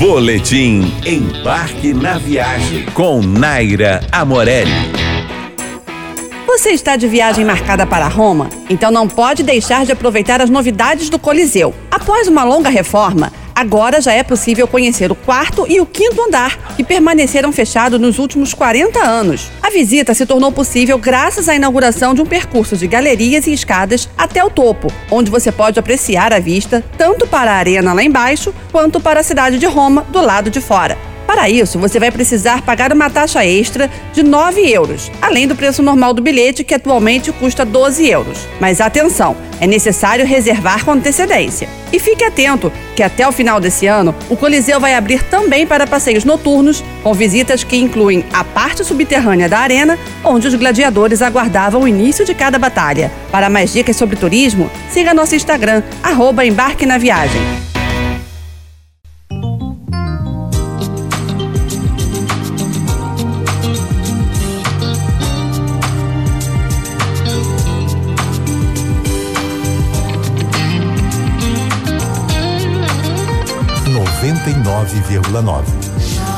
Boletim Embarque na Viagem com Naira Amorelli. Você está de viagem marcada para Roma? Então não pode deixar de aproveitar as novidades do Coliseu. Após uma longa reforma, Agora já é possível conhecer o quarto e o quinto andar, que permaneceram fechados nos últimos 40 anos. A visita se tornou possível graças à inauguração de um percurso de galerias e escadas até o topo, onde você pode apreciar a vista tanto para a arena lá embaixo quanto para a cidade de Roma do lado de fora. Para isso, você vai precisar pagar uma taxa extra de 9 euros, além do preço normal do bilhete, que atualmente custa 12 euros. Mas atenção, é necessário reservar com antecedência. E fique atento que até o final desse ano, o Coliseu vai abrir também para passeios noturnos, com visitas que incluem a parte subterrânea da arena, onde os gladiadores aguardavam o início de cada batalha. Para mais dicas sobre turismo, siga nosso Instagram, arroba Embarque na Viagem. 99,9.